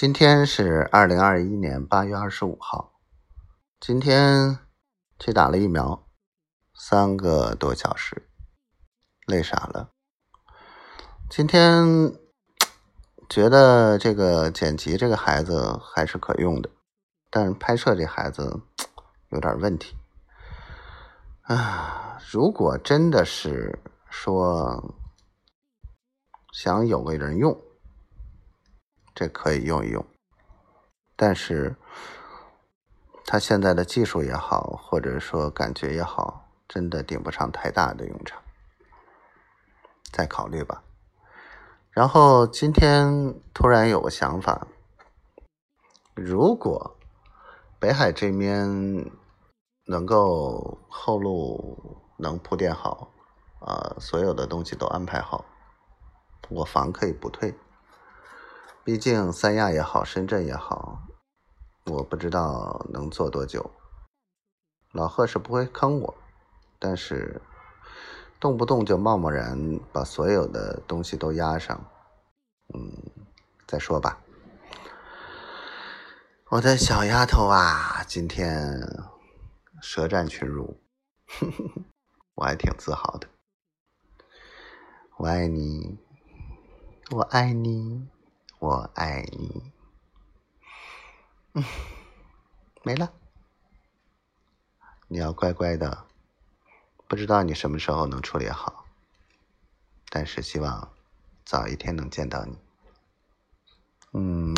今天是二零二一年八月二十五号。今天去打了疫苗，三个多小时，累傻了。今天觉得这个剪辑这个孩子还是可用的，但是拍摄这孩子有点问题。啊，如果真的是说想有个人用。这可以用一用，但是他现在的技术也好，或者说感觉也好，真的顶不上太大的用场，再考虑吧。然后今天突然有个想法，如果北海这边能够后路能铺垫好，啊，所有的东西都安排好，我房可以不退。毕竟三亚也好，深圳也好，我不知道能做多久。老贺是不会坑我，但是动不动就贸贸然把所有的东西都压上，嗯，再说吧。我的小丫头啊，今天舌战群儒，我还挺自豪的。我爱你，我爱你。我爱你，嗯，没了。你要乖乖的，不知道你什么时候能处理好，但是希望早一天能见到你。嗯。